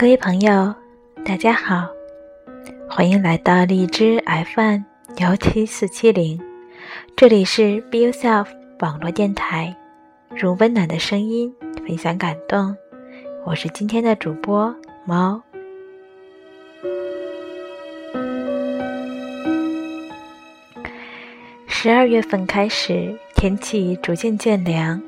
各位朋友，大家好，欢迎来到荔枝 FM 幺七四七零，这里是 Be Yourself 网络电台，用温暖的声音分享感动。我是今天的主播猫。十二月份开始，天气逐渐渐凉。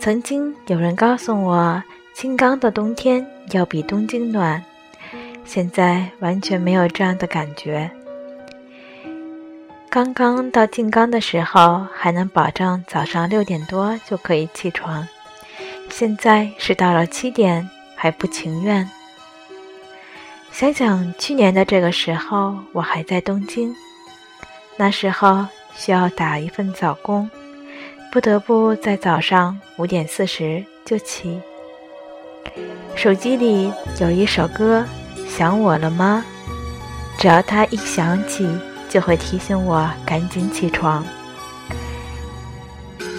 曾经有人告诉我。金刚的冬天要比东京暖，现在完全没有这样的感觉。刚刚到静冈的时候，还能保证早上六点多就可以起床，现在是到了七点还不情愿。想想去年的这个时候，我还在东京，那时候需要打一份早工，不得不在早上五点四十就起。手机里有一首歌，想我了吗？只要它一响起，就会提醒我赶紧起床。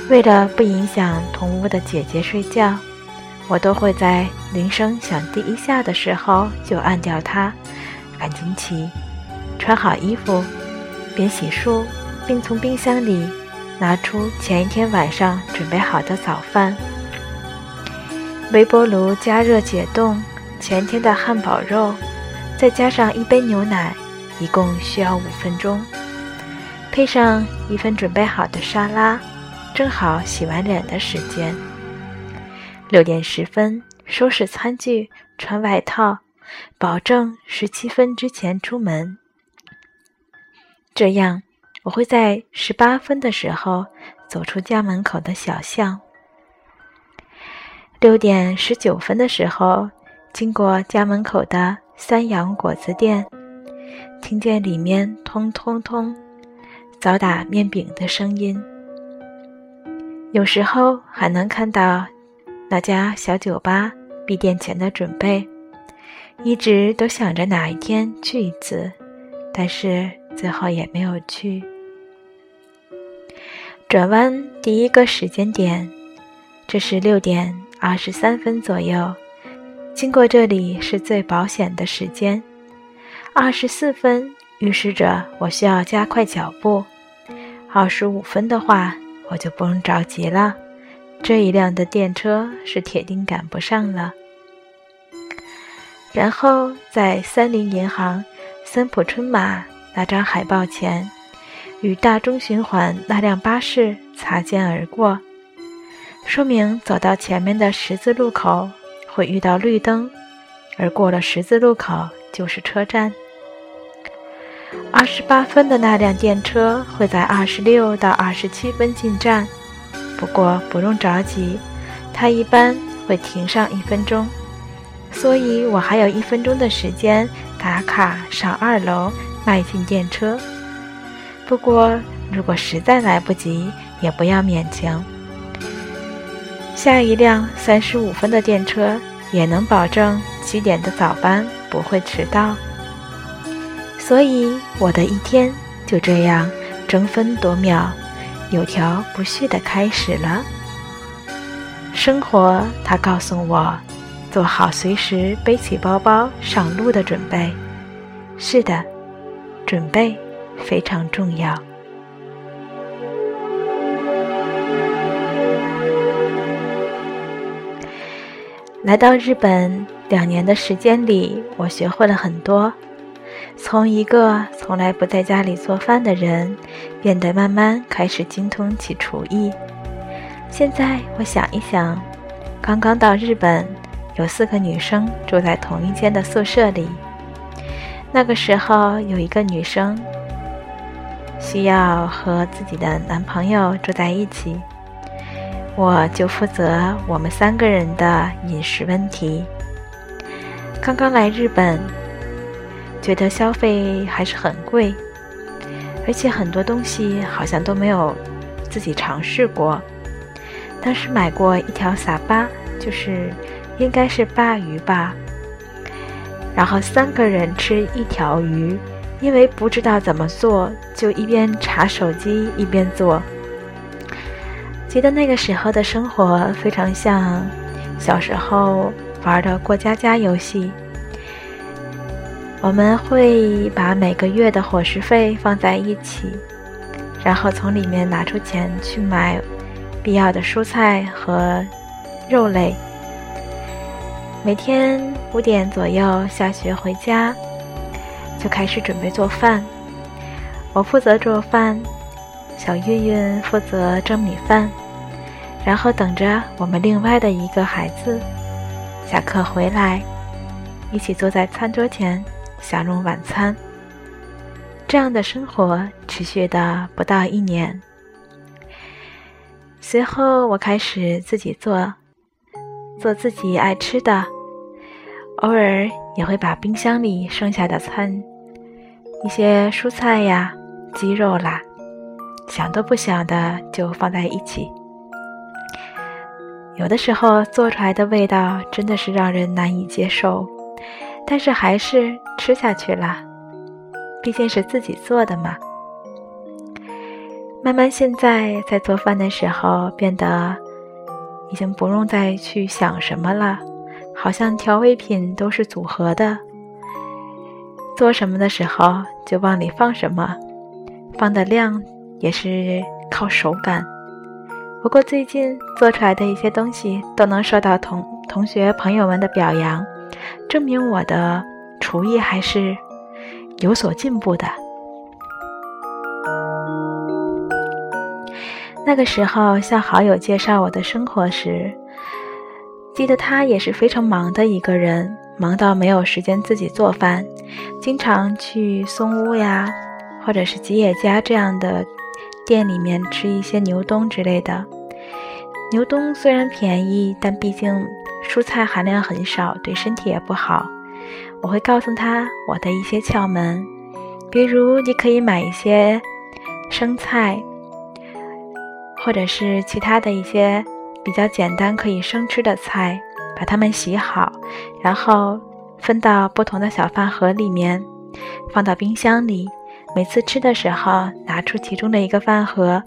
为了不影响同屋的姐姐睡觉，我都会在铃声响第一下的时候就按掉它，赶紧起，穿好衣服，边洗漱边从冰箱里拿出前一天晚上准备好的早饭。微波炉加热解冻前天的汉堡肉，再加上一杯牛奶，一共需要五分钟。配上一份准备好的沙拉，正好洗完脸的时间。六点十分收拾餐具，穿外套，保证十七分之前出门。这样，我会在十八分的时候走出家门口的小巷。六点十九分的时候，经过家门口的三阳果子店，听见里面“通通通”早打面饼的声音。有时候还能看到那家小酒吧闭店前的准备。一直都想着哪一天去一次，但是最后也没有去。转弯第一个时间点，这是六点。二十三分左右，经过这里是最保险的时间。二十四分预示着我需要加快脚步。二十五分的话，我就不用着急了。这一辆的电车是铁定赶不上了。然后在三菱银行三浦春马那张海报前，与大中循环那辆巴士擦肩而过。说明走到前面的十字路口会遇到绿灯，而过了十字路口就是车站。二十八分的那辆电车会在二十六到二十七分进站，不过不用着急，它一般会停上一分钟，所以我还有一分钟的时间打卡上二楼迈进电车。不过如果实在来不及，也不要勉强。下一辆三十五分的电车也能保证七点的早班不会迟到，所以我的一天就这样争分夺秒、有条不紊的开始了。生活，它告诉我，做好随时背起包包上路的准备。是的，准备非常重要。来到日本两年的时间里，我学会了很多，从一个从来不在家里做饭的人，变得慢慢开始精通起厨艺。现在我想一想，刚刚到日本，有四个女生住在同一间的宿舍里。那个时候有一个女生需要和自己的男朋友住在一起。我就负责我们三个人的饮食问题。刚刚来日本，觉得消费还是很贵，而且很多东西好像都没有自己尝试过。当时买过一条撒巴，就是应该是鲅鱼吧，然后三个人吃一条鱼，因为不知道怎么做，就一边查手机一边做。觉得那个时候的生活非常像小时候玩的过家家游戏。我们会把每个月的伙食费放在一起，然后从里面拿出钱去买必要的蔬菜和肉类。每天五点左右下学回家，就开始准备做饭。我负责做饭，小韵韵负责蒸米饭，然后等着我们另外的一个孩子下课回来，一起坐在餐桌前享用晚餐。这样的生活持续的不到一年。随后，我开始自己做。做自己爱吃的，偶尔也会把冰箱里剩下的餐，一些蔬菜呀、鸡肉啦，想都不想的就放在一起。有的时候做出来的味道真的是让人难以接受，但是还是吃下去了，毕竟是自己做的嘛。慢慢现在在做饭的时候变得。已经不用再去想什么了，好像调味品都是组合的，做什么的时候就往里放什么，放的量也是靠手感。不过最近做出来的一些东西都能受到同同学朋友们的表扬，证明我的厨艺还是有所进步的。那个时候向好友介绍我的生活时，记得他也是非常忙的一个人，忙到没有时间自己做饭，经常去松屋呀，或者是吉野家这样的店里面吃一些牛冬之类的。牛冬虽然便宜，但毕竟蔬菜含量很少，对身体也不好。我会告诉他我的一些窍门，比如你可以买一些生菜。或者是其他的一些比较简单可以生吃的菜，把它们洗好，然后分到不同的小饭盒里面，放到冰箱里。每次吃的时候，拿出其中的一个饭盒，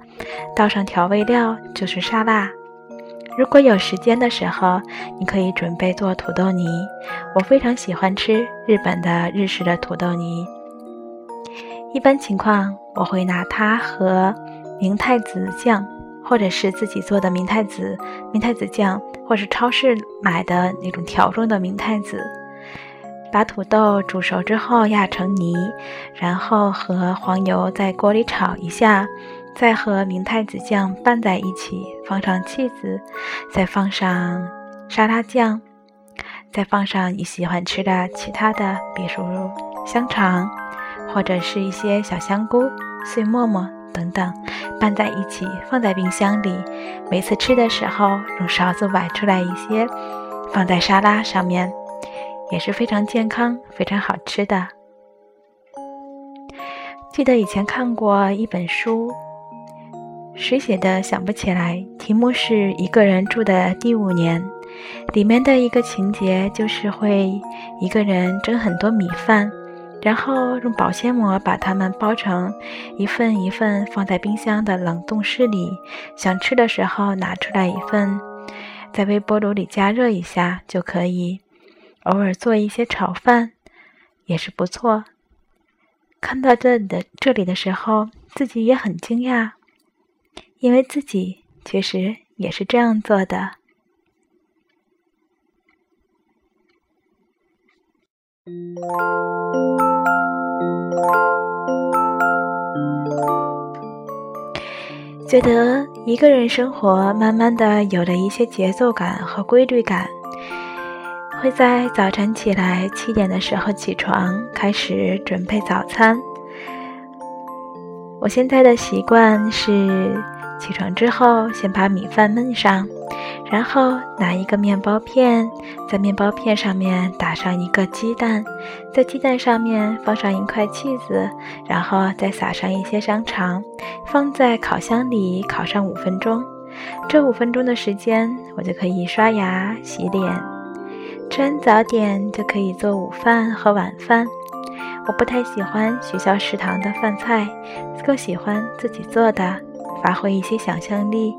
倒上调味料，就是沙拉。如果有时间的时候，你可以准备做土豆泥。我非常喜欢吃日本的日式的土豆泥。一般情况，我会拿它和明太子酱。或者是自己做的明太子、明太子酱，或是超市买的那种条状的明太子，把土豆煮熟之后压成泥，然后和黄油在锅里炒一下，再和明太子酱拌在一起，放上芥子再放上沙拉酱，再放上你喜欢吃的其他的，比如香肠，或者是一些小香菇、碎沫沫。等等，拌在一起，放在冰箱里。每次吃的时候，用勺子崴出来一些，放在沙拉上面，也是非常健康、非常好吃的。记得以前看过一本书，谁写的想不起来，题目是《一个人住的第五年》，里面的一个情节就是会一个人蒸很多米饭。然后用保鲜膜把它们包成一份一份，放在冰箱的冷冻室里。想吃的时候拿出来一份，在微波炉里加热一下就可以。偶尔做一些炒饭也是不错。看到这的这里的时候，自己也很惊讶，因为自己确实也是这样做的。觉得一个人生活慢慢的有了一些节奏感和规律感，会在早晨起来七点的时候起床，开始准备早餐。我现在的习惯是起床之后先把米饭焖上。然后拿一个面包片，在面包片上面打上一个鸡蛋，在鸡蛋上面放上一块 cheese，然后再撒上一些香肠，放在烤箱里烤上五分钟。这五分钟的时间，我就可以刷牙、洗脸，吃完早点就可以做午饭和晚饭。我不太喜欢学校食堂的饭菜，更喜欢自己做的，发挥一些想象力。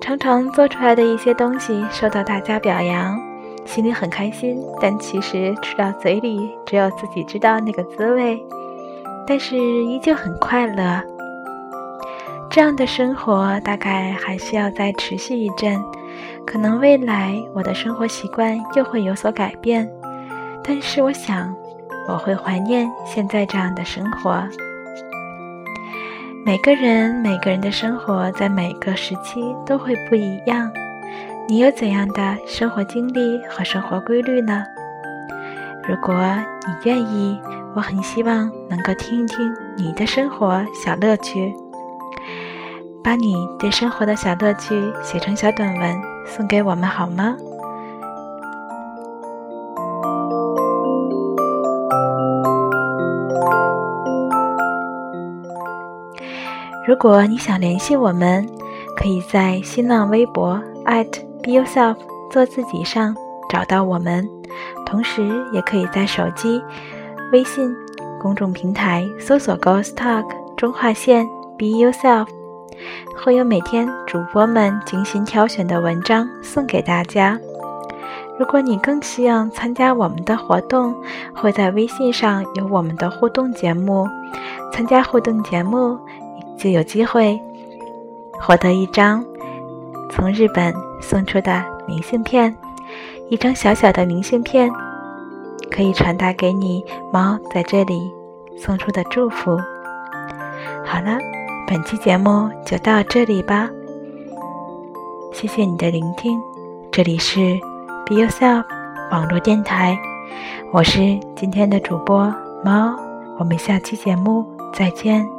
常常做出来的一些东西受到大家表扬，心里很开心，但其实吃到嘴里只有自己知道那个滋味，但是依旧很快乐。这样的生活大概还需要再持续一阵，可能未来我的生活习惯又会有所改变，但是我想我会怀念现在这样的生活。每个人每个人的生活在每个时期都会不一样。你有怎样的生活经历和生活规律呢？如果你愿意，我很希望能够听一听你的生活小乐趣。把你对生活的小乐趣写成小短文送给我们好吗？如果你想联系我们，可以在新浪微博 @beyourself 做自己上找到我们，同时也可以在手机微信公众平台搜索 “Ghost Talk” 中划线 “Be Yourself”，会有每天主播们精心挑选的文章送给大家。如果你更希望参加我们的活动，会在微信上有我们的互动节目，参加互动节目。就有机会获得一张从日本送出的明信片，一张小小的明信片，可以传达给你猫在这里送出的祝福。好了，本期节目就到这里吧，谢谢你的聆听，这里是 Be Yourself 网络电台，我是今天的主播猫，我们下期节目再见。